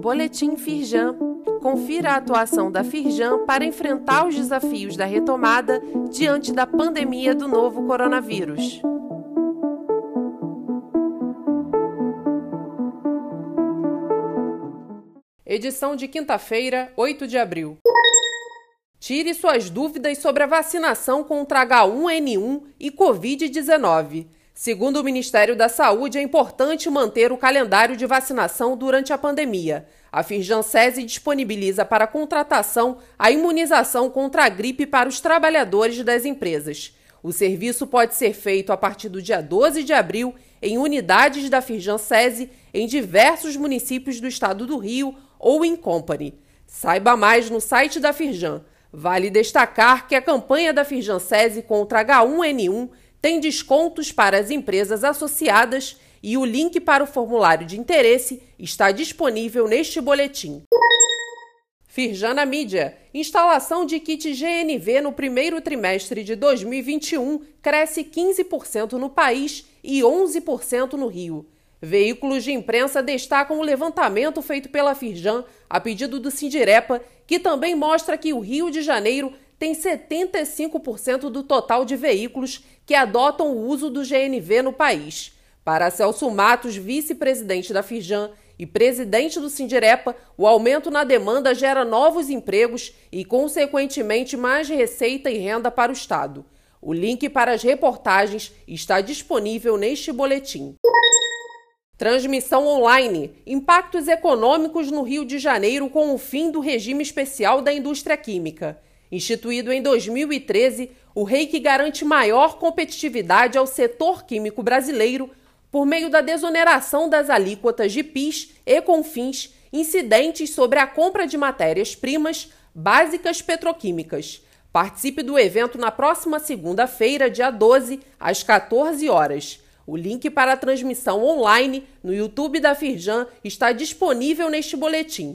Boletim Firjan. Confira a atuação da Firjan para enfrentar os desafios da retomada diante da pandemia do novo coronavírus. Edição de quinta-feira, 8 de abril. Tire suas dúvidas sobre a vacinação contra H1N1 e Covid-19. Segundo o Ministério da Saúde, é importante manter o calendário de vacinação durante a pandemia. A Firjansese disponibiliza para contratação a imunização contra a gripe para os trabalhadores das empresas. O serviço pode ser feito a partir do dia 12 de abril em unidades da Firjansese em diversos municípios do estado do Rio ou em company. Saiba mais no site da Firjan. Vale destacar que a campanha da Firjansese contra H1N1 tem descontos para as empresas associadas e o link para o formulário de interesse está disponível neste boletim. Firjana Mídia. Instalação de kit GNV no primeiro trimestre de 2021 cresce 15% no país e 11% no Rio. Veículos de imprensa destacam o levantamento feito pela Firjan a pedido do Sindirepa, que também mostra que o Rio de Janeiro tem 75% do total de veículos que adotam o uso do GNV no país. Para Celso Matos, vice-presidente da Firjan e presidente do Sindirepa, o aumento na demanda gera novos empregos e, consequentemente, mais receita e renda para o Estado. O link para as reportagens está disponível neste boletim. Transmissão online: Impactos econômicos no Rio de Janeiro com o fim do regime especial da indústria química. Instituído em 2013, o REIC garante maior competitividade ao setor químico brasileiro por meio da desoneração das alíquotas de PIS e CONFINS incidentes sobre a compra de matérias-primas básicas petroquímicas. Participe do evento na próxima segunda-feira, dia 12, às 14 horas. O link para a transmissão online no YouTube da Firjan está disponível neste boletim.